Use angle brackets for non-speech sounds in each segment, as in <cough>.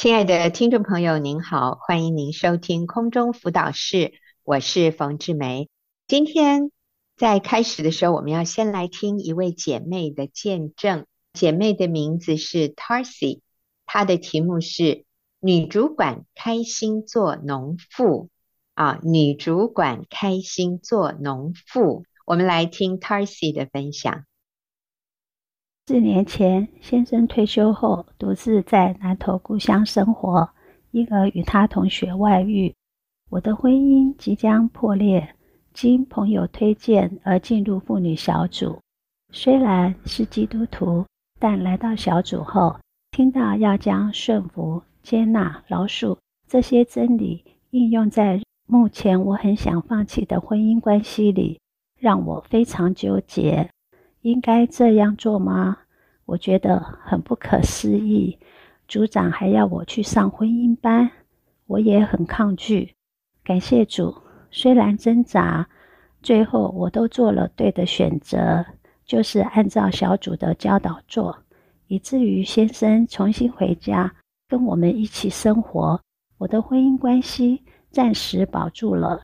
亲爱的听众朋友，您好，欢迎您收听空中辅导室，我是冯志梅。今天在开始的时候，我们要先来听一位姐妹的见证。姐妹的名字是 Tarsi，她的题目是“女主管开心做农妇”。啊，女主管开心做农妇。我们来听 Tarsi 的分享。四年前，先生退休后，独自在南投故乡生活，因而与他同学外遇。我的婚姻即将破裂，经朋友推荐而进入妇女小组。虽然是基督徒，但来到小组后，听到要将顺服、接纳、饶恕这些真理应用在目前我很想放弃的婚姻关系里，让我非常纠结。应该这样做吗？我觉得很不可思议。组长还要我去上婚姻班，我也很抗拒。感谢主，虽然挣扎，最后我都做了对的选择，就是按照小组的教导做，以至于先生重新回家跟我们一起生活，我的婚姻关系暂时保住了。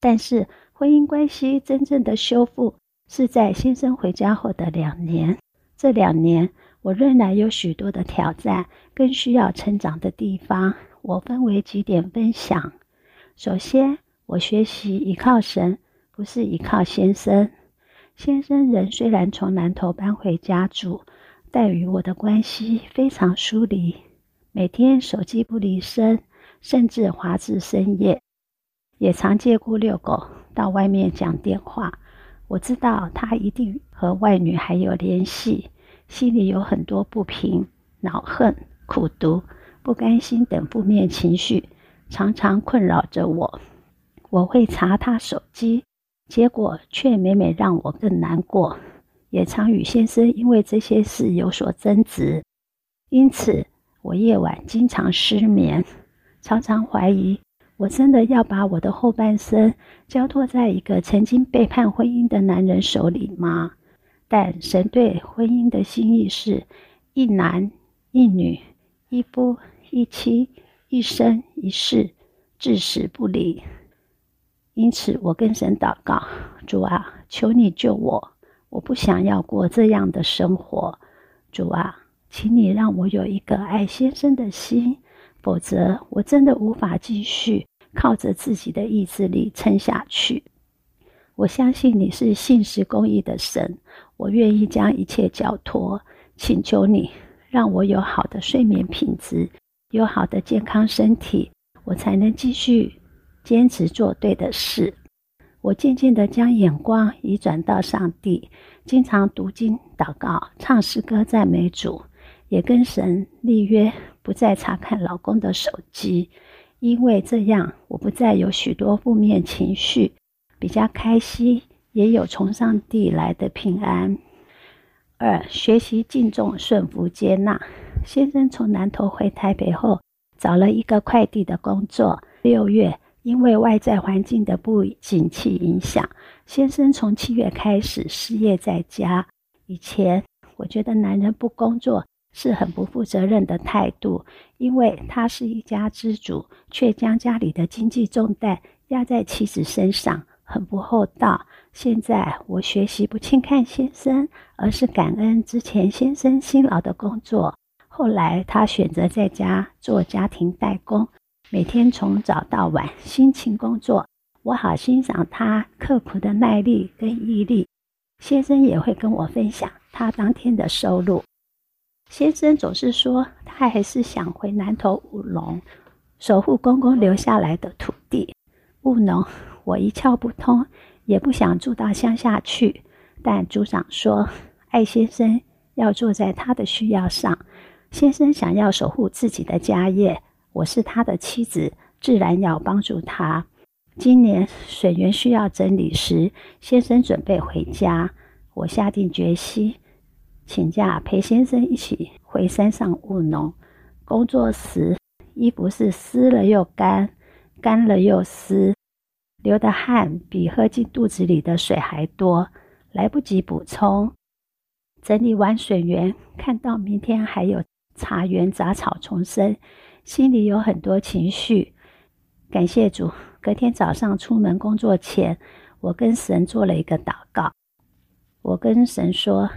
但是婚姻关系真正的修复，是在先生回家后的两年，这两年我仍然有许多的挑战，更需要成长的地方。我分为几点分享。首先，我学习依靠神，不是依靠先生。先生人虽然从南头搬回家住，但与我的关系非常疏离，每天手机不离身，甚至滑至深夜，也常借故遛狗到外面讲电话。我知道他一定和外女还有联系，心里有很多不平、恼恨、苦毒、不甘心等负面情绪，常常困扰着我。我会查他手机，结果却每每让我更难过，也常与先生因为这些事有所争执。因此，我夜晚经常失眠，常常怀疑。我真的要把我的后半生交托在一个曾经背叛婚姻的男人手里吗？但神对婚姻的心意是一男一女，一夫一妻，一生一世，至死不离。因此，我跟神祷告：主啊，求你救我！我不想要过这样的生活。主啊，请你让我有一个爱先生的心，否则我真的无法继续。靠着自己的意志力撑下去。我相信你是信实公义的神，我愿意将一切交托，请求你让我有好的睡眠品质，有好的健康身体，我才能继续坚持做对的事。我渐渐地将眼光移转到上帝，经常读经、祷告、唱诗歌赞美主，也跟神立约，不再查看老公的手机。因为这样，我不再有许多负面情绪，比较开心，也有从上帝来的平安。二、学习敬重、顺服、接纳。先生从南投回台北后，找了一个快递的工作。六月，因为外在环境的不景气影响，先生从七月开始失业在家。以前，我觉得男人不工作，是很不负责任的态度，因为他是一家之主，却将家里的经济重担压在妻子身上，很不厚道。现在我学习不轻看先生，而是感恩之前先生辛劳的工作。后来他选择在家做家庭代工，每天从早到晚辛勤工作，我好欣赏他刻苦的耐力跟毅力。先生也会跟我分享他当天的收入。先生总是说，他还是想回南投务农，守护公公留下来的土地。务农，我一窍不通，也不想住到乡下去。但组长说，艾先生要做在他的需要上。先生想要守护自己的家业，我是他的妻子，自然要帮助他。今年水源需要整理时，先生准备回家，我下定决心。请假陪先生一起回山上务农。工作时，衣服是湿了又干，干了又湿，流的汗比喝进肚子里的水还多，来不及补充。整理完水源，看到明天还有茶园杂草丛生，心里有很多情绪。感谢主，隔天早上出门工作前，我跟神做了一个祷告。我跟神说：“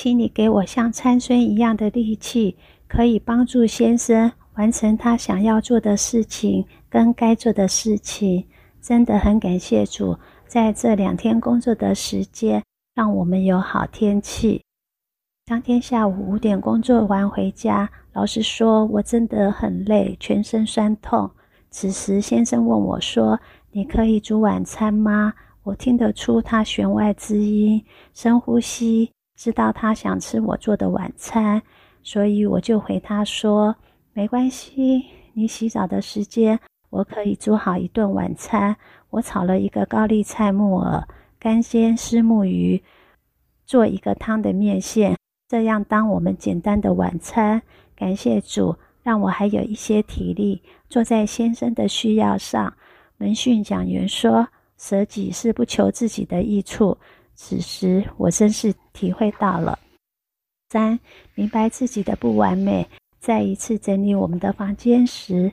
请你给我像参孙一样的力气，可以帮助先生完成他想要做的事情跟该做的事情。”真的很感谢主，在这两天工作的时间，让我们有好天气。当天下午五点工作完回家，老实说，我真的很累，全身酸痛。此时先生问我说：“你可以煮晚餐吗？”我听得出他弦外之音，深呼吸，知道他想吃我做的晚餐，所以我就回他说：“没关系，你洗澡的时间，我可以煮好一顿晚餐。我炒了一个高丽菜木耳，干煎丝木鱼，做一个汤的面线。”这样当我们简单的晚餐，感谢主，让我还有一些体力坐在先生的需要上。门训讲员说，舍己是不求自己的益处。此时我真是体会到了。三，明白自己的不完美。再一次整理我们的房间时，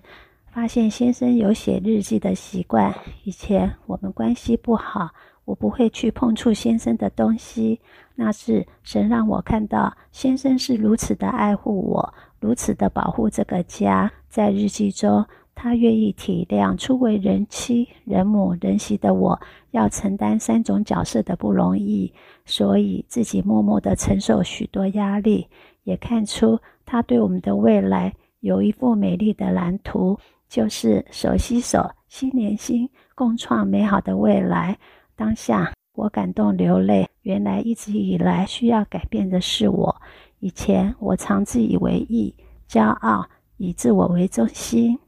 发现先生有写日记的习惯。以前我们关系不好。我不会去碰触先生的东西，那是神让我看到先生是如此的爱护我，如此的保护这个家。在日记中，他愿意体谅初为人妻、人母、人媳的我，要承担三种角色的不容易，所以自己默默地承受许多压力。也看出他对我们的未来有一幅美丽的蓝图，就是手携手、心连心，共创美好的未来。当下我感动流泪，原来一直以来需要改变的是我。以前我常自以为意、骄傲，以自我为中心。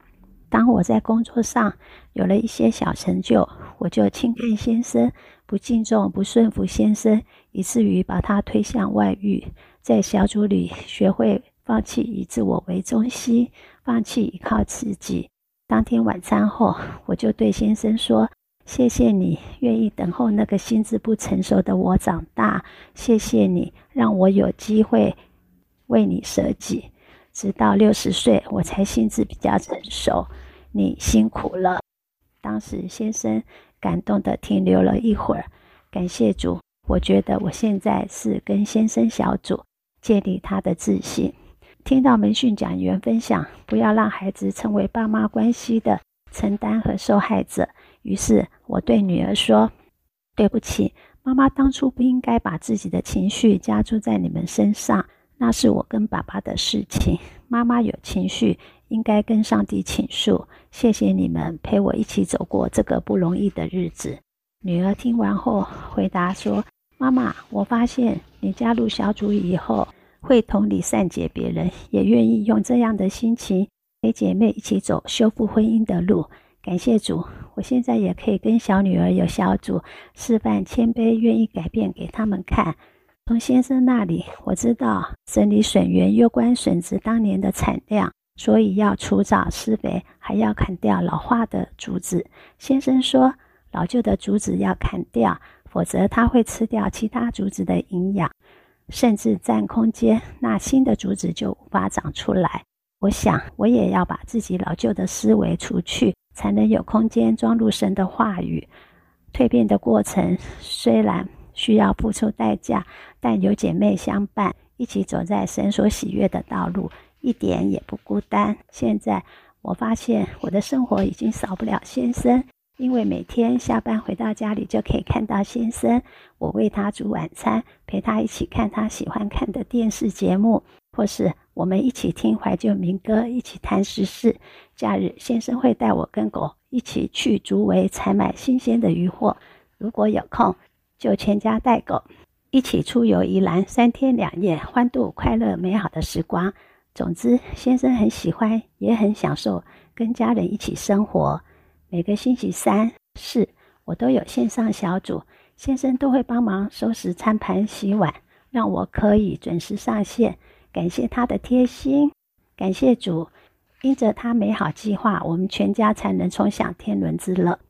当我在工作上有了一些小成就，我就轻看先生，不敬重、不顺服先生，以至于把他推向外遇。在小组里学会放弃以自我为中心，放弃依靠自己。当天晚餐后，我就对先生说。谢谢你愿意等候那个心智不成熟的我长大，谢谢你让我有机会为你舍己，直到六十岁我才心智比较成熟。你辛苦了。当时先生感动地停留了一会儿，感谢主，我觉得我现在是跟先生小组建立他的自信。听到门训讲员分享，不要让孩子成为爸妈关系的承担和受害者。于是我对女儿说：“对不起，妈妈当初不应该把自己的情绪加注在你们身上，那是我跟爸爸的事情。妈妈有情绪，应该跟上帝倾诉。谢谢你们陪我一起走过这个不容易的日子。”女儿听完后回答说：“妈妈，我发现你加入小组以后，会同理善解别人，也愿意用这样的心情陪姐妹一起走修复婚姻的路。”感谢主，我现在也可以跟小女儿有小组示范谦卑、愿意改变给他们看。从先生那里，我知道整理笋园攸关笋子当年的产量，所以要除藻施肥，还要砍掉老化的竹子。先生说，老旧的竹子要砍掉，否则它会吃掉其他竹子的营养，甚至占空间，那新的竹子就无法长出来。我想，我也要把自己老旧的思维除去。才能有空间装入神的话语。蜕变的过程虽然需要付出代价，但有姐妹相伴，一起走在神所喜悦的道路，一点也不孤单。现在我发现我的生活已经少不了先生，因为每天下班回到家里就可以看到先生。我为他煮晚餐，陪他一起看他喜欢看的电视节目，或是我们一起听怀旧民歌，一起谈时事。假日，先生会带我跟狗一起去竹围采买新鲜的渔货。如果有空，就全家带狗一起出游宜兰三天两夜，欢度快乐美好的时光。总之，先生很喜欢，也很享受跟家人一起生活。每个星期三、四，我都有线上小组，先生都会帮忙收拾餐盘、洗碗，让我可以准时上线。感谢他的贴心，感谢主。因着他美好计划，我们全家才能重享天伦之乐。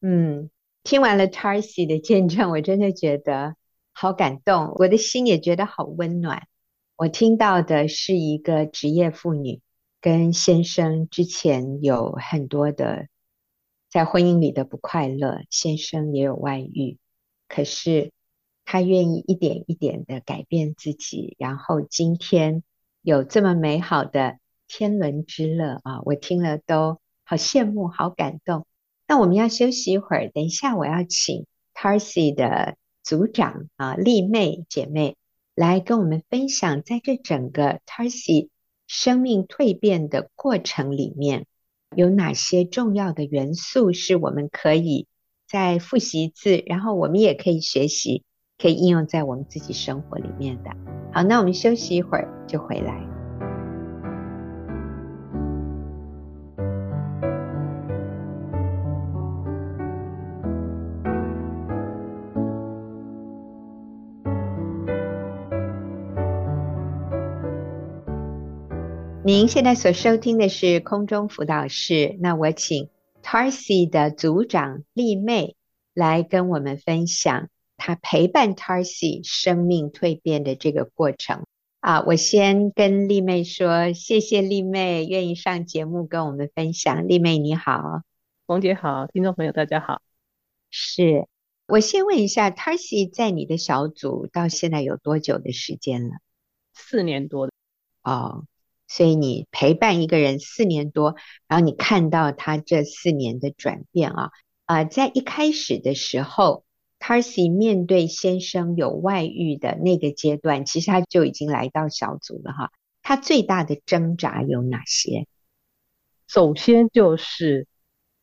嗯，听完了 Tarsi 的见证，我真的觉得好感动，我的心也觉得好温暖。我听到的是一个职业妇女跟先生之前有很多的在婚姻里的不快乐，先生也有外遇，可是他愿意一点一点的改变自己，然后今天有这么美好的天伦之乐啊！我听了都好羡慕，好感动。那我们要休息一会儿，等一下我要请 Tarsi 的组长啊丽妹姐妹来跟我们分享，在这整个 Tarsi 生命蜕变的过程里面，有哪些重要的元素是我们可以再复习一次，然后我们也可以学习，可以应用在我们自己生活里面的。好，那我们休息一会儿就回来。您现在所收听的是空中辅导室，那我请 Tarsi 的组长丽妹来跟我们分享她陪伴 Tarsi 生命蜕变的这个过程啊！我先跟丽妹说，谢谢丽妹愿意上节目跟我们分享。丽妹你好，冯姐好，听众朋友大家好。是我先问一下，Tarsi 在你的小组到现在有多久的时间了？四年多的哦。所以你陪伴一个人四年多，然后你看到他这四年的转变啊啊、呃，在一开始的时候，Tarsi 面对先生有外遇的那个阶段，其实他就已经来到小组了哈。他最大的挣扎有哪些？首先就是，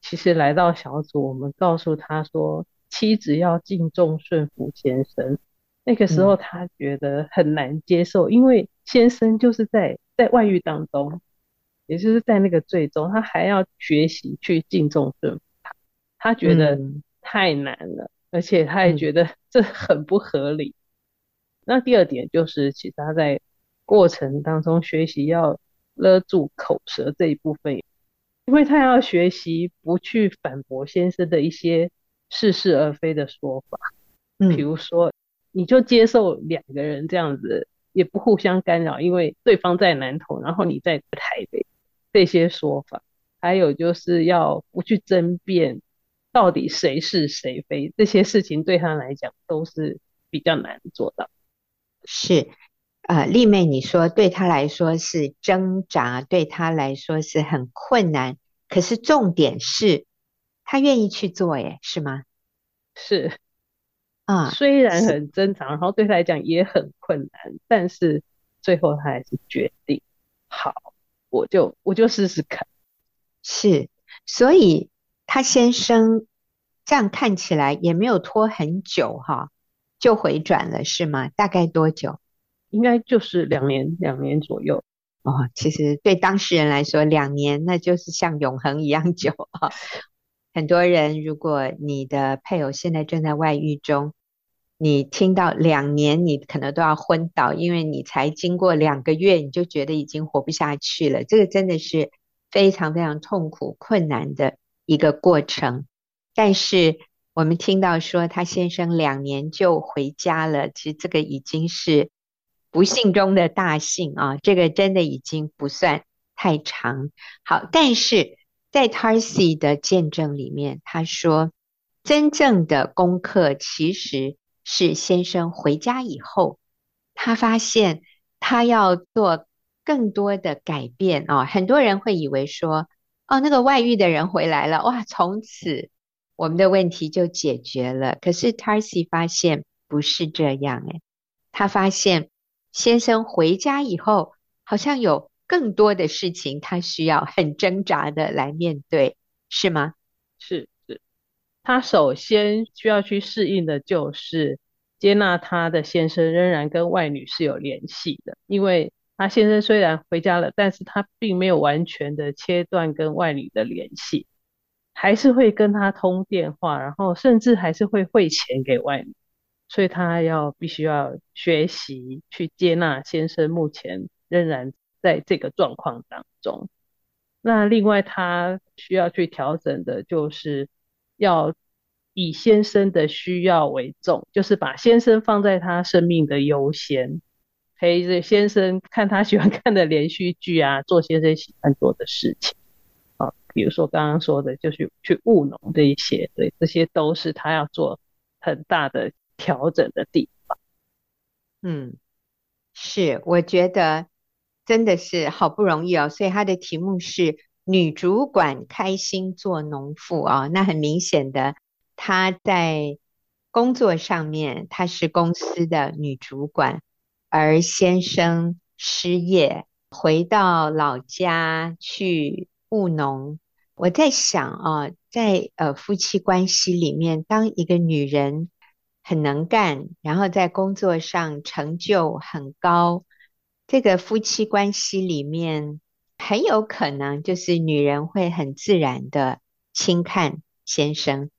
其实来到小组，我们告诉他说，妻子要敬重顺服先生。那个时候他觉得很难接受，嗯、因为先生就是在。在外遇当中，也就是在那个罪中，他还要学习去敬重顺服他，他觉得太难了，嗯、而且他也觉得这很不合理。嗯、那第二点就是，其实他在过程当中学习要勒住口舌这一部分，因为他要学习不去反驳先生的一些似是而非的说法，嗯，比如说，你就接受两个人这样子。也不互相干扰，因为对方在南投，然后你在台北，这些说法，还有就是要不去争辩到底谁是谁非，这些事情对他来讲都是比较难做到。是，呃，丽妹，你说对他来说是挣扎，对他来说是很困难，可是重点是他愿意去做，耶，是吗？是。啊，虽然很挣扎，然后对他来讲也很困难，但是最后他还是决定，好，我就我就试试看。是，所以他先生这样看起来也没有拖很久哈，就回转了是吗？大概多久？应该就是两年，两年左右。哦，其实对当事人来说，两年那就是像永恒一样久啊。<laughs> 很多人，如果你的配偶现在正在外遇中，你听到两年，你可能都要昏倒，因为你才经过两个月，你就觉得已经活不下去了。这个真的是非常非常痛苦、困难的一个过程。但是我们听到说他先生两年就回家了，其实这个已经是不幸中的大幸啊！这个真的已经不算太长。好，但是。在 Tarsi 的见证里面，他说，真正的功课其实是先生回家以后，他发现他要做更多的改变哦。很多人会以为说，哦，那个外遇的人回来了，哇，从此我们的问题就解决了。可是 Tarsi 发现不是这样，诶，他发现先生回家以后，好像有。更多的事情，他需要很挣扎的来面对，是吗？是是，他首先需要去适应的就是接纳他的先生仍然跟外女是有联系的，因为他先生虽然回家了，但是他并没有完全的切断跟外女的联系，还是会跟他通电话，然后甚至还是会汇钱给外女，所以他要必须要学习去接纳先生目前仍然。在这个状况当中，那另外他需要去调整的，就是要以先生的需要为重，就是把先生放在他生命的优先，陪着先生看他喜欢看的连续剧啊，做先生喜欢做的事情啊，比如说刚刚说的，就是去务农这一些，对，这些都是他要做很大的调整的地方。嗯，是，我觉得真的是好不容易哦，所以他的题目是女主管开心做农妇啊，那很明显的，她在工作上面她是公司的女主管。而先生失业，回到老家去务农。我在想啊，在呃夫妻关系里面，当一个女人很能干，然后在工作上成就很高，这个夫妻关系里面很有可能就是女人会很自然的轻看先生，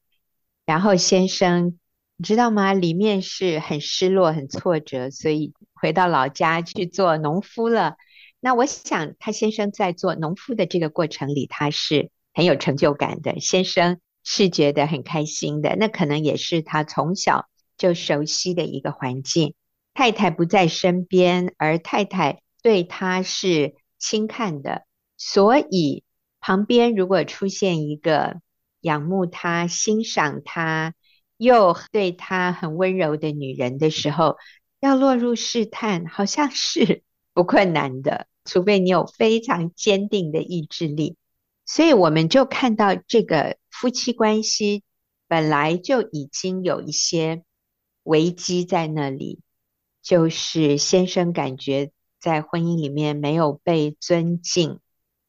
然后先生你知道吗？里面是很失落、很挫折，所以。回到老家去做农夫了。那我想，他先生在做农夫的这个过程里，他是很有成就感的。先生是觉得很开心的。那可能也是他从小就熟悉的一个环境。太太不在身边，而太太对他是轻看的。所以旁边如果出现一个仰慕他、欣赏他，又对他很温柔的女人的时候，要落入试探，好像是 <laughs> 不困难的，除非你有非常坚定的意志力。所以我们就看到这个夫妻关系本来就已经有一些危机在那里，就是先生感觉在婚姻里面没有被尊敬，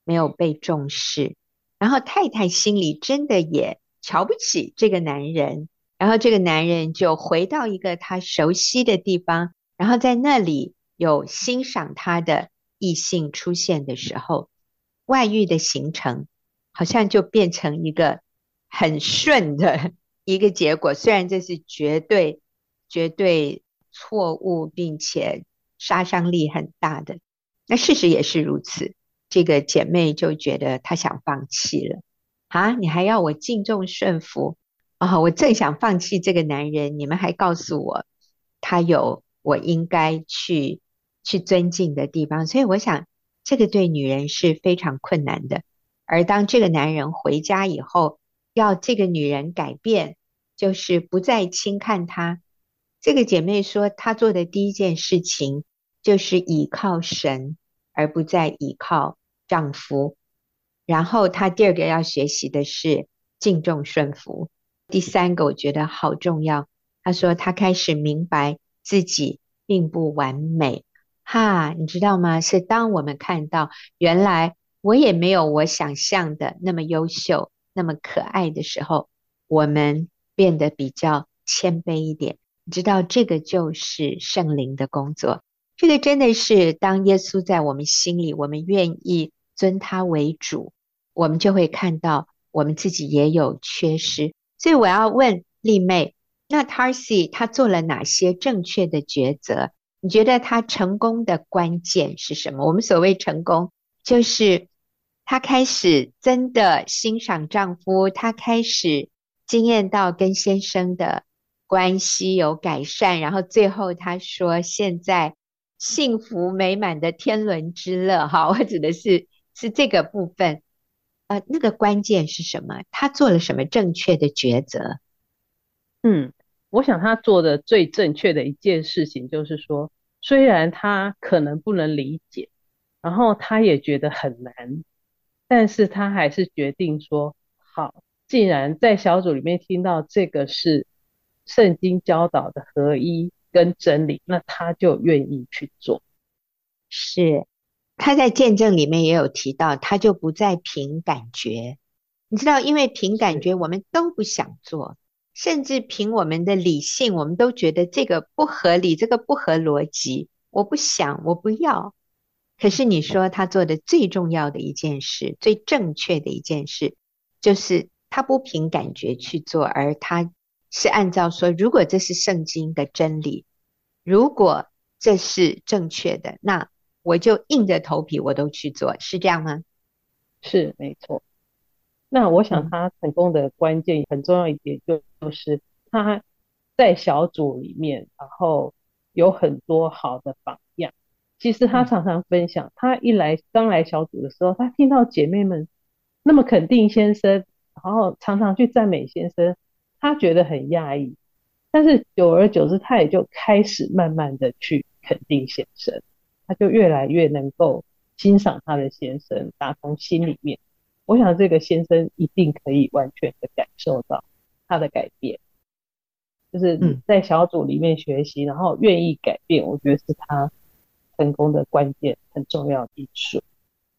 没有被重视，然后太太心里真的也瞧不起这个男人。然后这个男人就回到一个他熟悉的地方，然后在那里有欣赏他的异性出现的时候，外遇的形成好像就变成一个很顺的 <laughs> 一个结果。虽然这是绝对绝对错误，并且杀伤力很大的，那事实也是如此。这个姐妹就觉得她想放弃了啊！你还要我敬重顺服？啊、我正想放弃这个男人，你们还告诉我他有我应该去去尊敬的地方，所以我想这个对女人是非常困难的。而当这个男人回家以后，要这个女人改变，就是不再轻看他。这个姐妹说，她做的第一件事情就是倚靠神，而不再倚靠丈夫。然后她第二个要学习的是敬重顺服。第三个我觉得好重要，她说她开始明白自己并不完美，哈，你知道吗？是当我们看到原来我也没有我想象的那么优秀、那么可爱的时候，我们变得比较谦卑一点。你知道这个就是圣灵的工作，这个真的是当耶稣在我们心里，我们愿意尊他为主，我们就会看到我们自己也有缺失。所以我要问丽妹，那 Tarsi 他做了哪些正确的抉择？你觉得他成功的关键是什么？我们所谓成功，就是他开始真的欣赏丈夫，他开始经验到跟先生的关系有改善，然后最后他说现在幸福美满的天伦之乐。哈，我指的是是这个部分。呃，那个关键是什么？他做了什么正确的抉择？嗯，我想他做的最正确的一件事情就是说，虽然他可能不能理解，然后他也觉得很难，但是他还是决定说，好，既然在小组里面听到这个是圣经教导的合一跟真理，那他就愿意去做。是。他在见证里面也有提到，他就不再凭感觉，你知道，因为凭感觉我们都不想做，甚至凭我们的理性，我们都觉得这个不合理，这个不合逻辑，我不想，我不要。可是你说他做的最重要的一件事，最正确的一件事，就是他不凭感觉去做，而他是按照说，如果这是圣经的真理，如果这是正确的，那。我就硬着头皮，我都去做，是这样吗？是，没错。那我想他成功的关键很重要一点，就是他在小组里面，然后有很多好的榜样。其实他常常分享，他一来刚来小组的时候，他听到姐妹们那么肯定先生，然后常常去赞美先生，他觉得很讶异。但是久而久之，他也就开始慢慢的去肯定先生，他就越来越能够欣赏他的先生，打从心里面。我想这个先生一定可以完全的感受到他的改变，就是在小组里面学习，然后愿意改变，我觉得是他成功的关键，很重要的因素。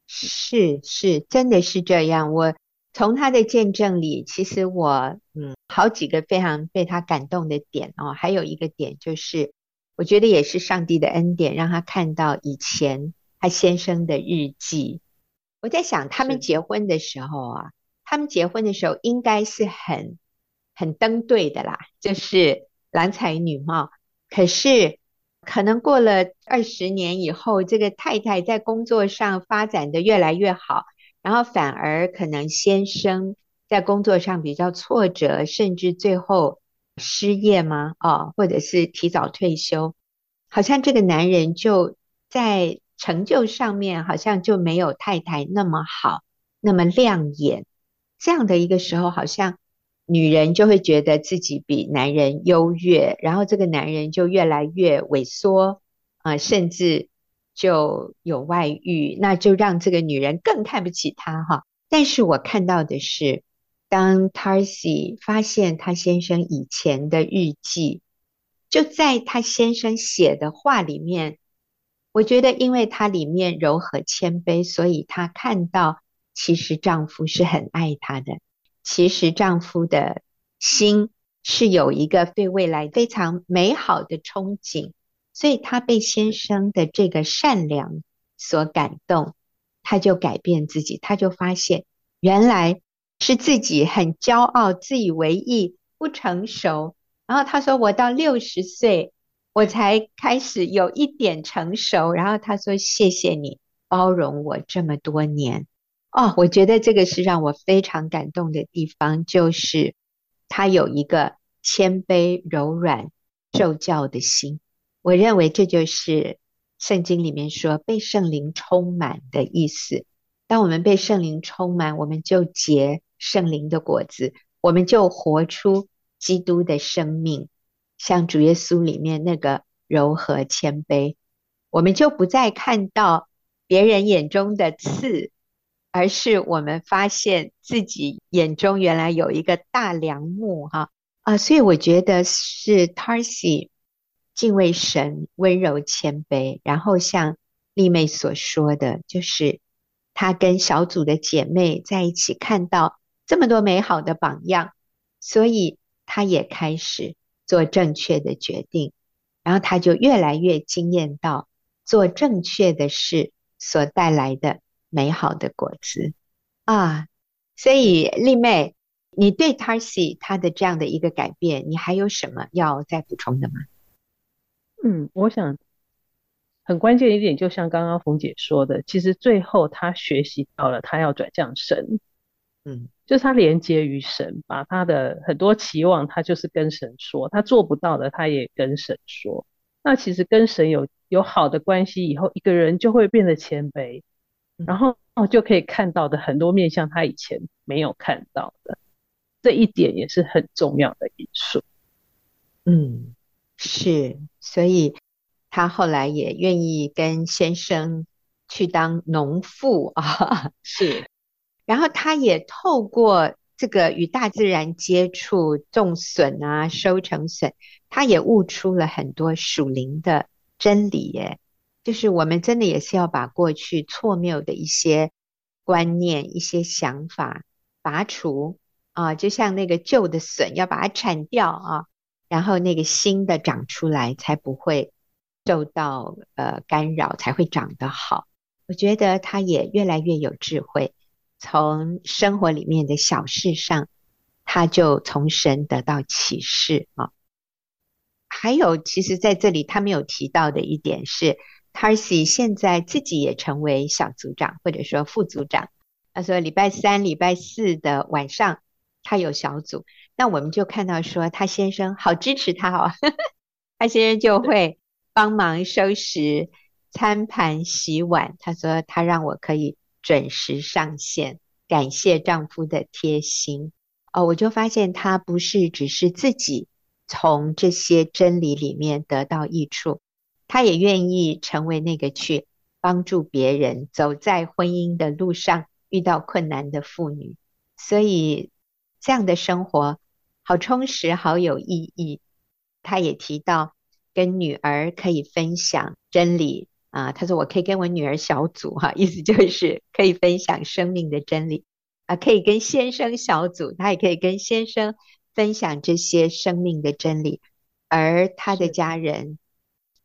是是，真的是这样。我从他的见证里，其实我嗯，好几个非常被他感动的点哦，还有一个点就是，我觉得也是上帝的恩典，让他看到以前他先生的日记。我在想，他们结婚的时候啊，他们结婚的时候应该是很很登对的啦，就是郎才女貌。可是可能过了二十年以后，这个太太在工作上发展的越来越好，然后反而可能先生在工作上比较挫折，甚至最后失业吗？哦，或者是提早退休，好像这个男人就在。成就上面好像就没有太太那么好，那么亮眼。这样的一个时候，好像女人就会觉得自己比男人优越，然后这个男人就越来越萎缩啊、甚至就有外遇，那就让这个女人更看不起他哈。但是我看到的是，当 Tarsi 发现他先生以前的日记，就在他先生写的话里面。我觉得，因为她里面柔和谦卑，所以她看到其实丈夫是很爱她的，其实丈夫的心是有一个对未来非常美好的憧憬，所以她被先生的这个善良所感动，她就改变自己，她就发现原来是自己很骄傲、自以为意、不成熟。然后她说：“我到六十岁。”我才开始有一点成熟，然后他说：“谢谢你包容我这么多年。”哦，我觉得这个是让我非常感动的地方，就是他有一个谦卑、柔软、受教的心。我认为这就是圣经里面说被圣灵充满的意思。当我们被圣灵充满，我们就结圣灵的果子，我们就活出基督的生命。像主耶稣里面那个柔和谦卑，我们就不再看到别人眼中的刺，而是我们发现自己眼中原来有一个大梁木哈啊！所以我觉得是 Tarsi 敬畏神、温柔谦卑，然后像丽妹所说的，就是她跟小组的姐妹在一起，看到这么多美好的榜样，所以她也开始。做正确的决定，然后他就越来越惊艳到做正确的事所带来的美好的果子啊！所以丽妹，你对 Tarsi 她的这样的一个改变，你还有什么要再补充的吗？嗯，我想很关键一点，就像刚刚冯姐说的，其实最后他学习到了，他要转向神。嗯，就是他连接于神，把他的很多期望，他就是跟神说，他做不到的，他也跟神说。那其实跟神有有好的关系以后，一个人就会变得谦卑，然后就可以看到的很多面向他以前没有看到的，这一点也是很重要的因素。嗯，是，所以他后来也愿意跟先生去当农妇啊，<laughs> 是。然后他也透过这个与大自然接触，种笋啊，收成笋，他也悟出了很多属灵的真理耶。就是我们真的也是要把过去错谬的一些观念、一些想法拔除啊，就像那个旧的笋要把它铲掉啊，然后那个新的长出来，才不会受到呃干扰，才会长得好。我觉得他也越来越有智慧。从生活里面的小事上，他就从神得到启示啊。还有，其实在这里他没有提到的一点是，Tarsi 现在自己也成为小组长或者说副组长。他说礼拜三、礼拜四的晚上他有小组，那我们就看到说他先生好支持他哦，<laughs> 他先生就会帮忙收拾餐盘洗碗。她说她让我可以准时上线，感谢丈夫的贴心。哦，我就发现她不是只是自己从这些真理里面得到益处，她也愿意成为那个去帮助别人走在婚姻的路上遇到困难的妇女。所以这样的生活好充实，好有意义。他也提到。跟女儿可以分享真理啊，他说我可以跟我女儿小组哈，意思就是可以分享生命的真理啊，可以跟先生小组，他也可以跟先生分享这些生命的真理，而他的家人、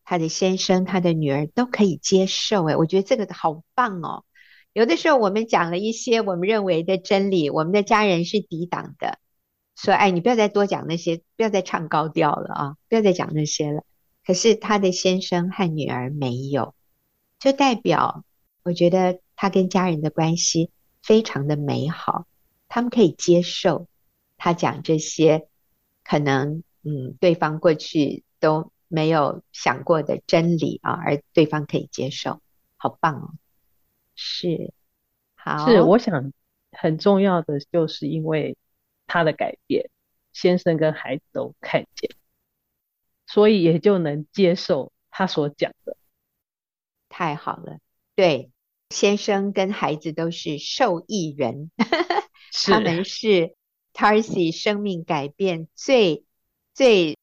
他的先生、他的女儿都可以接受。诶，我觉得这个好棒哦。有的时候我们讲了一些我们认为的真理，我们的家人是抵挡的，说哎，你不要再多讲那些，不要再唱高调了啊，不要再讲那些了。可是他的先生和女儿没有，就代表我觉得他跟家人的关系非常的美好，他们可以接受他讲这些可能嗯对方过去都没有想过的真理啊，而对方可以接受，好棒哦！是，好，是我想很重要的就是因为他的改变，先生跟孩子都看见。所以也就能接受他所讲的，太好了。对，先生跟孩子都是受益人，<laughs> 他们是 Tarsi 生命改变最最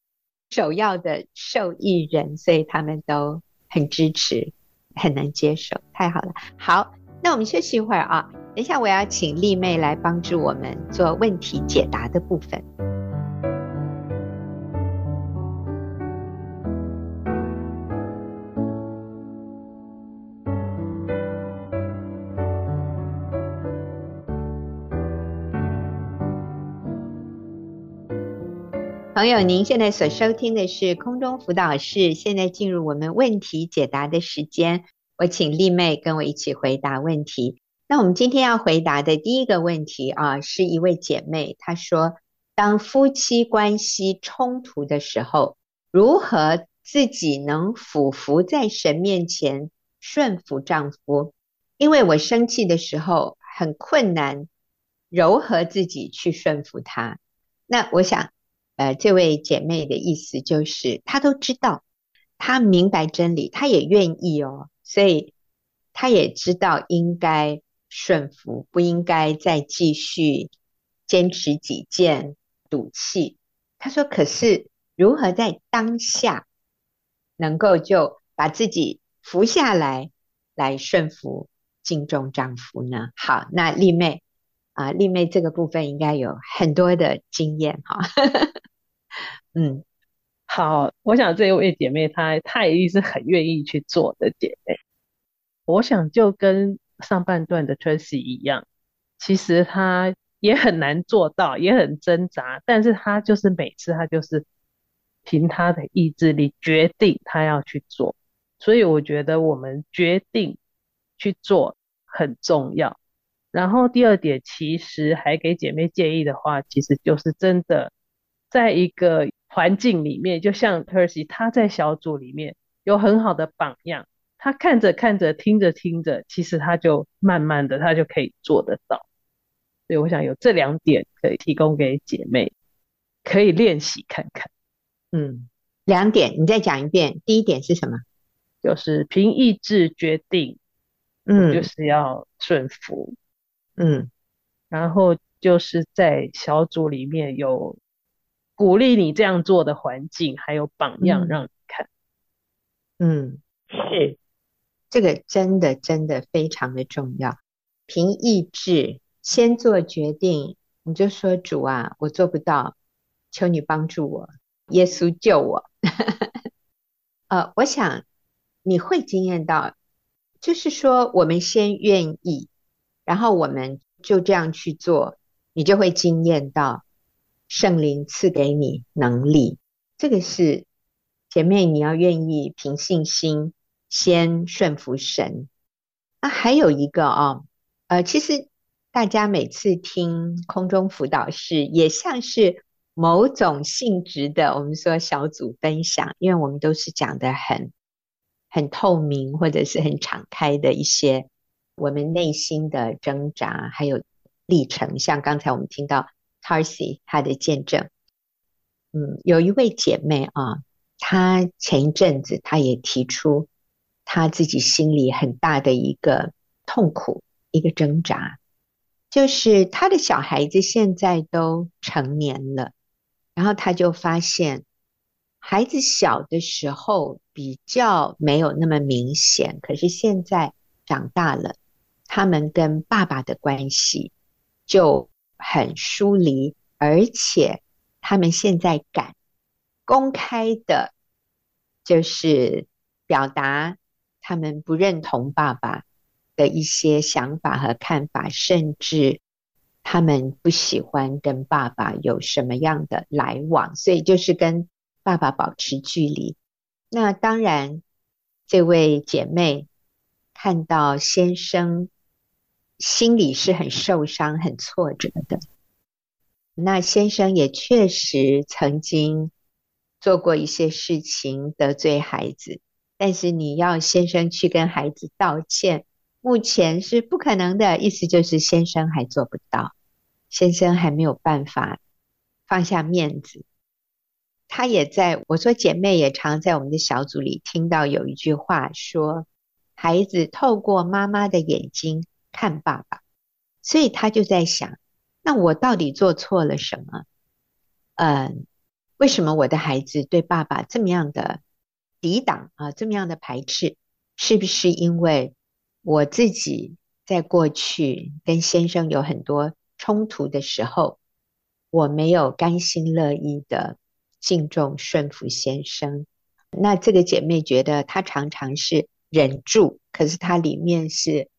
首要的受益人，所以他们都很支持，很能接受。太好了，好，那我们休息一会儿啊，等一下我要请丽妹来帮助我们做问题解答的部分。朋友，您现在所收听的是空中辅导室，现在进入我们问题解答的时间。我请丽妹跟我一起回答问题。那我们今天要回答的第一个问题啊，是一位姐妹，她说：当夫妻关系冲突的时候，如何自己能俯伏在神面前顺服丈夫？因为我生气的时候很困难，柔和自己去顺服他。那我想。呃，这位姐妹的意思就是，她都知道，她明白真理，她也愿意哦，所以她也知道应该顺服，不应该再继续坚持己见、赌气。她说：“可是如何在当下能够就把自己服下来，来顺服、敬重丈夫呢？”好，那丽妹啊，丽妹这个部分应该有很多的经验哈。<laughs> 嗯，好，我想这一位姐妹她她一定是很愿意去做的姐妹。我想就跟上半段的 Tracy 一样，其实她也很难做到，也很挣扎，但是她就是每次她就是凭她的意志力决定她要去做。所以我觉得我们决定去做很重要。然后第二点，其实还给姐妹建议的话，其实就是真的在一个。环境里面，就像 Percy，他在小组里面有很好的榜样，他看着看着，听着听着，其实他就慢慢的，他就可以做得到。所以我想有这两点可以提供给姐妹，可以练习看看。嗯，两点，你再讲一遍。第一点是什么？就是凭意志决定，嗯，就是要顺服，嗯，然后就是在小组里面有。鼓励你这样做的环境，还有榜样让你看。嗯，是，这个真的真的非常的重要。凭意志先做决定，你就说主啊，我做不到，求你帮助我，耶稣救我。<laughs> 呃，我想你会惊艳到，就是说我们先愿意，然后我们就这样去做，你就会惊艳到。圣灵赐给你能力，这个是姐妹，你要愿意凭信心先顺服神。那还有一个啊、哦，呃，其实大家每次听空中辅导室，也像是某种性质的，我们说小组分享，因为我们都是讲的很很透明或者是很敞开的一些我们内心的挣扎，还有历程。像刚才我们听到 Tarsi 她的见证，嗯，有一位姐妹啊，她前一阵子她也提出她自己心里很大的一个痛苦，一个挣扎。就是她的小孩子现在都成年了，然后她就发现，孩子小的时候比较没有那么明显，可是现在长大了，他们跟爸爸的关系就很疏离，而且他们现在敢公开的，就是表达他们不认同爸爸。的一些想法和看法，甚至他们不喜欢跟爸爸有什么样的来往，所以就是跟爸爸保持距离。那当然，这位姐妹看到先生心里是很受伤、很挫折的。那先生也确实曾经做过一些事情得罪孩子，但是你要先生去跟孩子道歉。目前是不可能的，意思就是先生还做不到，先生还没有办法放下面子。他也在，我说姐妹也常在我们的小组里听到有一句话说，孩子透过妈妈的眼睛看爸爸，所以他就在想，那我到底做错了什么？嗯，为什么我的孩子对爸爸这么样的抵挡啊，这么样的排斥？是不是因为？我自己在过去跟先生有很多冲突的时候，我没有甘心乐意的敬重顺服先生。那这个姐妹觉得她常常是忍住，可是她里面是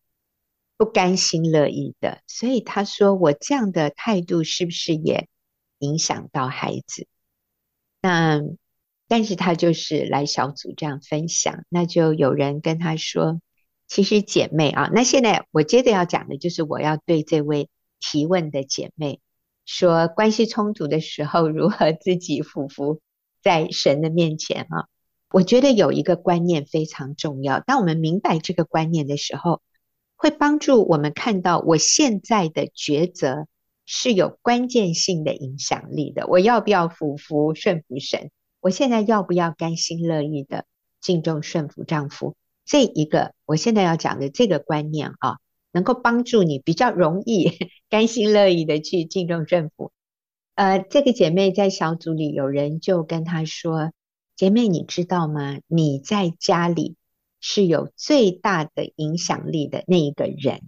不甘心乐意的。所以他说：“我这样的态度是不是也影响到孩子？”那但是他就是来小组这样分享，那就有人跟他说。其实姐妹啊，那现在我接着要讲的就是我要对这位提问的姐妹说，关系冲突的时候如何自己俯伏在神的面前啊。我觉得有一个观念非常重要，当我们明白这个观念的时候，会帮助我们看到我现在的抉择是有关键性的影响力的。我要不要俯伏顺服神？我现在要不要甘心乐意的敬重顺服丈夫？这一个我现在要讲的这个观念啊，能够帮助你比较容易 <laughs> 甘心乐意的去敬重顺服。呃，这个姐妹在小组里，有人就跟她说：“姐妹，你知道吗？你在家里是有最大的影响力的那一个人。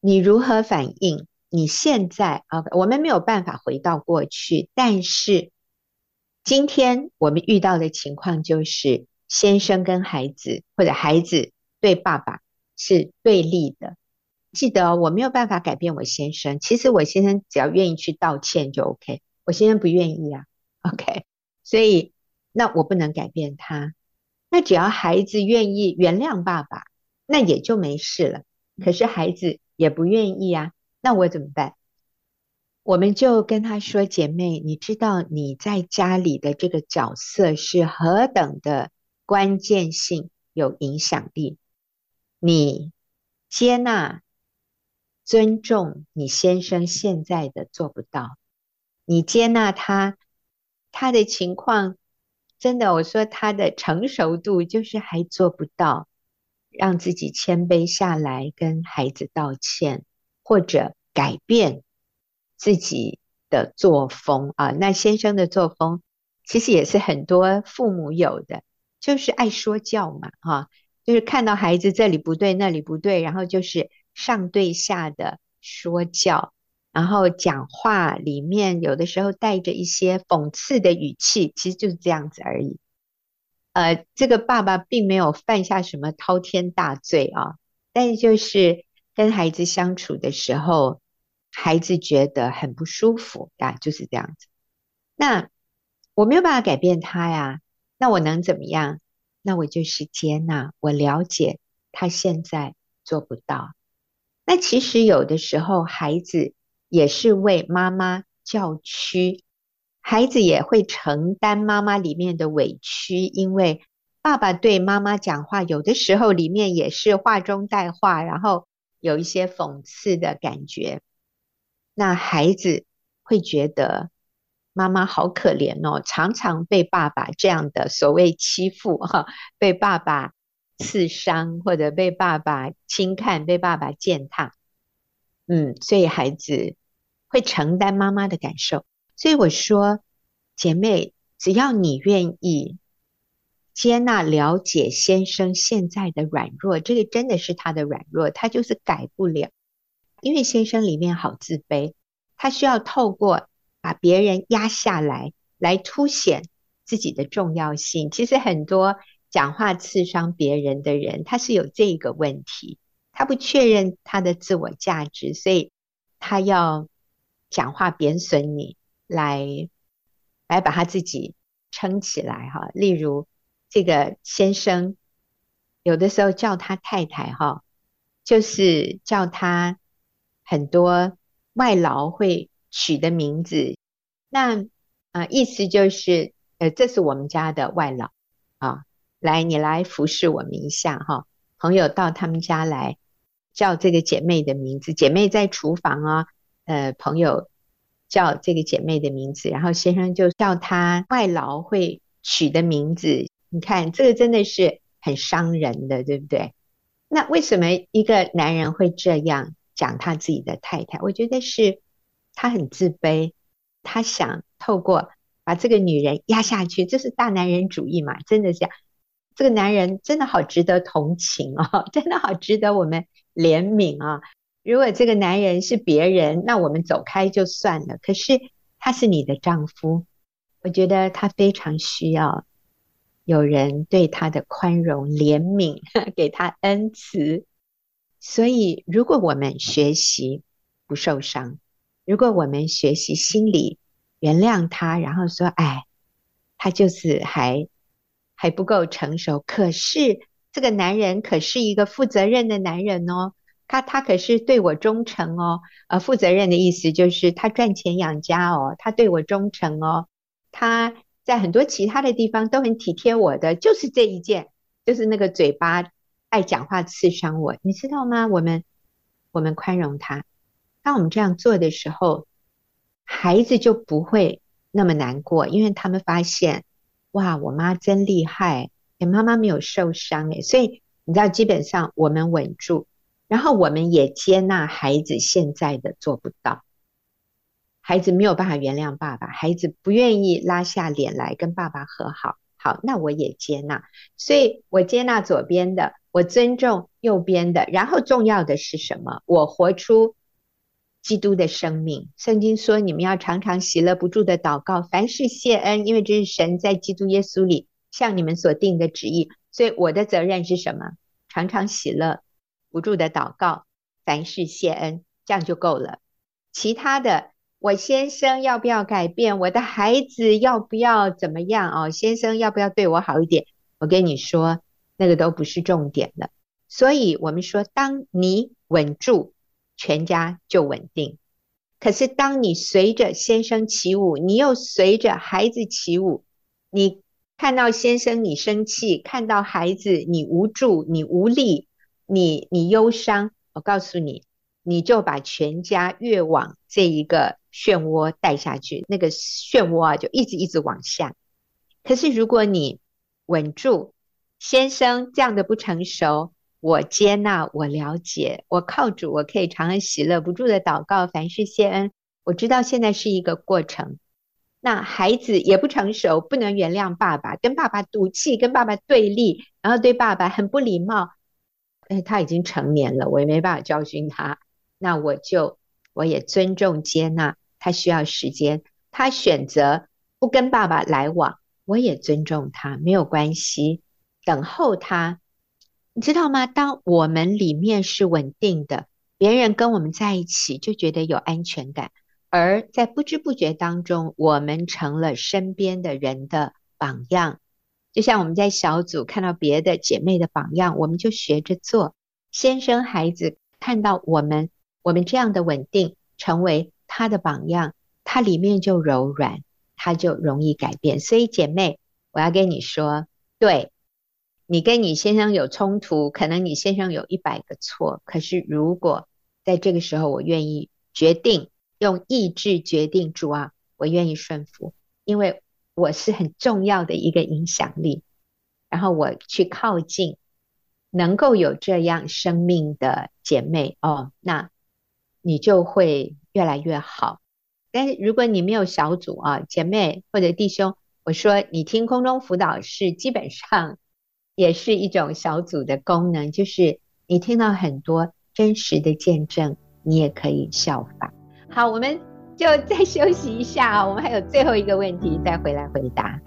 你如何反应？你现在啊，我们没有办法回到过去，但是今天我们遇到的情况就是。”先生跟孩子，或者孩子对爸爸是对立的。记得，我没有办法改变我先生。其实我先生只要愿意去道歉就 OK。我先生不愿意啊，OK。所以那我不能改变他。那只要孩子愿意原谅爸爸，那也就没事了。可是孩子也不愿意啊，那我怎么办？我们就跟他说：“姐妹，你知道你在家里的这个角色是何等的。”关键性有影响力，你接纳、尊重你先生现在的做不到，你接纳他，他的情况真的，我说他的成熟度就是还做不到，让自己谦卑下来跟孩子道歉，或者改变自己的作风啊。那先生的作风其实也是很多父母有的。就是爱说教嘛，哈，就是看到孩子这里不对，那里不对，然后就是上对下的说教，然后讲话里面有的时候带着一些讽刺的语气，其实就是这样子而已。呃，这个爸爸并没有犯下什么滔天大罪啊，但就是跟孩子相处的时候，孩子觉得很不舒服啊，就是这样子。那我没有办法改变他呀。那我能怎么样？那我就是接纳，我了解他现在做不到。那其实有的时候，孩子也是为妈妈叫屈，孩子也会承担妈妈里面的委屈，因为爸爸对妈妈讲话，有的时候里面也是话中带话，然后有一些讽刺的感觉。那孩子会觉得妈妈好可怜哦，常常被爸爸这样的所谓欺负哈，被爸爸刺伤，或者被爸爸轻看，被爸爸践踏。嗯，所以孩子会承担妈妈的感受。所以我说，姐妹，只要你愿意。接纳、了解先生现在的软弱，这个真的是他的软弱，他就是改不了。因为先生里面好自卑，他需要透过把别人压下来，来凸显自己的重要性。其实很多讲话刺伤别人的人，他是有这个问题，他不确认他的自我价值，所以他要讲话贬损你，来来把他自己撑起来哈。例如。这个先生有的时候叫他太太哈，就是叫他很多外劳会取的名字。那啊、意思就是呃，这是我们家的外劳啊，来你来服侍我们一下哈。朋友到他们家来叫这个姐妹的名字，姐妹在厨房啊，呃，朋友叫这个姐妹的名字，然后先生就叫她外劳会取的名字。你看，这个真的是很伤人的，对不对？那为什么一个男人会这样讲他自己的太太？我觉得是他很自卑，他想透过把这个女人压下去，这是大男人主义嘛？真的是这样，这个男人真的好值得同情哦，<laughs> 真的好值得我们怜悯啊！如果这个男人是别人，那我们走开就算了。可是他是你的丈夫，我觉得他非常需要。有人对他的宽容、怜悯，<laughs> 给他恩慈。所以，如果我们学习不受伤，如果我们学习心里原谅他，然后说：“哎，他就是还还不够成熟。”可是这个男人可是一个负责任的男人哦，他他可是对我忠诚哦。呃，负责任的意思就是他赚钱养家哦，他对我忠诚哦，他。在很多其他的地方都很体贴我的，就是这一件，就是那个嘴巴爱讲话刺伤我，你知道吗？我们我们宽容他，当我们这样做的时候，孩子就不会那么难过，因为他们发现，哇，我妈真厉害，诶，妈妈没有受伤诶，所以你知道，基本上我们稳住，然后我们也接纳孩子现在的做不到。孩子没有办法原谅爸爸，孩子不愿意拉下脸来跟爸爸和好。好，那我也接纳，所以我接纳左边的，我尊重右边的。然后重要的是什么？我活出基督的生命。圣经说，你们要常常喜乐不住的祷告，凡事谢恩，因为这是神在基督耶稣里向你们所定的旨意。所以我的责任是什么？常常喜乐不住的祷告，凡事谢恩，这样就够了。其他的。我先生要不要改变？我的孩子要不要怎么样？哦，先生要不要对我好一点？我跟你说，那个都不是重点了。所以我们说，当你稳住，全家就稳定。可是当你随着先生起舞，你又随着孩子起舞，你看到先生你生气，看到孩子你无助、你无力、你你忧伤，我告诉你，你就把全家越往这一个。漩涡带下去，那个漩涡啊，就一直一直往下。可是如果你稳住，先生这样的不成熟，我接纳，我了解，我靠主，我可以常常喜乐不住的祷告，凡事谢恩。我知道现在是一个过程。那孩子也不成熟，不能原谅爸爸，跟爸爸赌气，跟爸爸对立，然后对爸爸很不礼貌。哎，他已经成年了，我也没办法教训他。那我就我也尊重接纳。他需要时间，他选择不跟爸爸来往，我也尊重他，没有关系，等候他，你知道吗？当我们里面是稳定的，别人跟我们在一起就觉得有安全感，而在不知不觉当中，我们成了身边的人的榜样。就像我们在小组看到别的姐妹的榜样，我们就学着做。先生孩子看到我们，我们这样的稳定，成为。他的榜样，他里面就柔软，他就容易改变。所以姐妹，我要跟你说，对，你跟你先生有冲突，可能你先生有一百个错，可是如果在这个时候，我愿意决定用意志决定，主啊，我愿意顺服，因为我是很重要的一个影响力，然后我去靠近能够有这样生命的姐妹哦，那你就会越来越好。但是如果你没有小组啊，姐妹或者弟兄，我说你听空中辅导是，基本上。也是一种小组的功能，就是你听到很多真实的见证，你也可以效仿。好，我们就再休息一下，我们还有最后一个问题，再回来回答。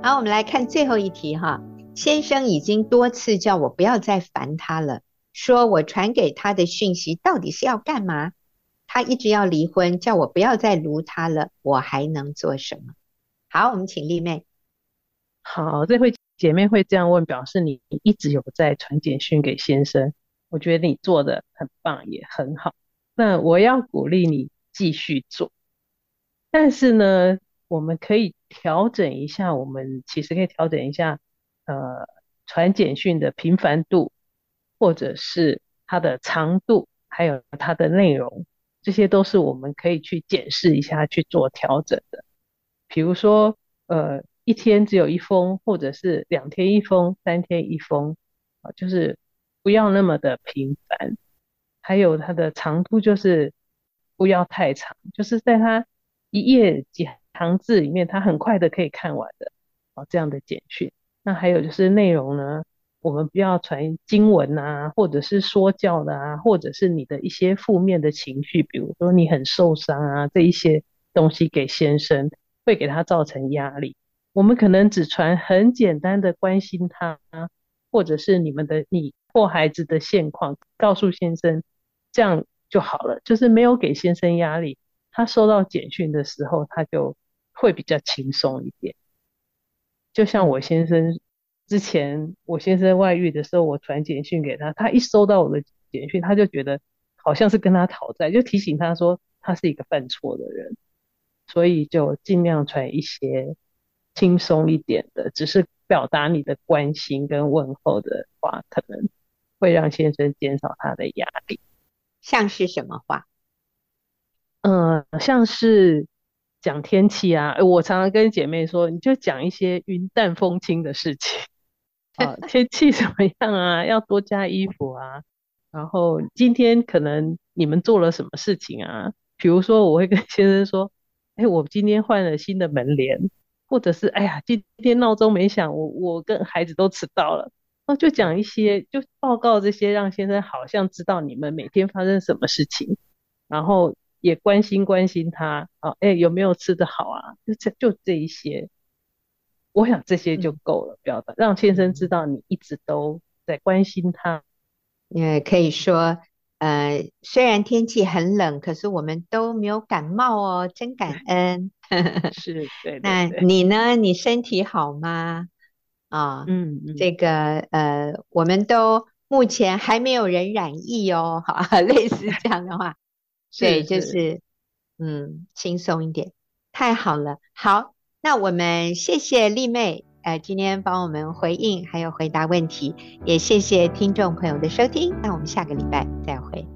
好，我们来看最后一题哈。先生已经多次叫我不要再烦他了，说我传给他的讯息到底是要干嘛？他一直要离婚，叫我不要再卢他了，我还能做什么？好，我们请丽妹。好，这位姐妹会这样问，表示你一直有在传简讯给先生，我觉得你做的很棒，也很好。那我要鼓励你继续做，但是呢，我们可以调整一下，我们其实可以调整一下，呃，传简讯的频繁度，或者是它的长度，还有它的内容，这些都是我们可以去检视一下去做调整的。比如说，呃，一天只有一封，或者是两天一封，三天一封，啊，就是不要那么的频繁。还有它的长度，就是不要太长，就是在它一页几。行字里面，它很快的可以看完的啊，这样的简讯。那还有就是内容呢，我们不要传经文啊，或者是说教的啊，或者是你的一些负面的情绪，比如说你很受伤啊，这一些东西给先生，会给他造成压力。我们可能只传很简单的关心他，或者是你们的你或孩子的现况，告诉先生，这样就好了，就是没有给先生压力。他收到简讯的时候，他就。会比较轻松一点，就像我先生之前，我先生外遇的时候，我传简讯给他，他一收到我的简讯，他就觉得好像是跟他讨债，就提醒他说他是一个犯错的人，所以就尽量传一些轻松一点的，只是表达你的关心跟问候的话，可能会让先生减少他的压力。像是什么话？嗯，像是。讲天气啊，我常常跟姐妹说，你就讲一些云淡风轻的事情。啊，天气 <laughs> 怎么样啊？要多加衣服啊。然后今天可能你们做了什么事情啊？比如说，我会跟 <laughs> 先生说，哎，我今天换了新的门帘，或者是哎呀，今天闹钟没响，我我跟孩子都迟到了。那就讲一些，就报告这些，让先生好像知道你们每天发生什么事情，然后。也关心关心他啊，哎、有没有吃得好啊？就这就这一些，我想这些就够了，表达、嗯、让先生知道你一直都在关心他。也可以说，呃，虽然天气很冷，可是我们都没有感冒哦，真感 <laughs> 恩。<laughs> 是，对，对，对。那你呢？你身体好吗？啊，嗯，嗯，这个呃，我们都目前还没有人染疫哦，<laughs> 哈，类似这样的话。对，就是，嗯，轻松一点，太好了。好，那我们谢谢丽妹，呃，今天帮我们回应还有回答问题，也谢谢听众朋友的收听。那我们下个礼拜再会。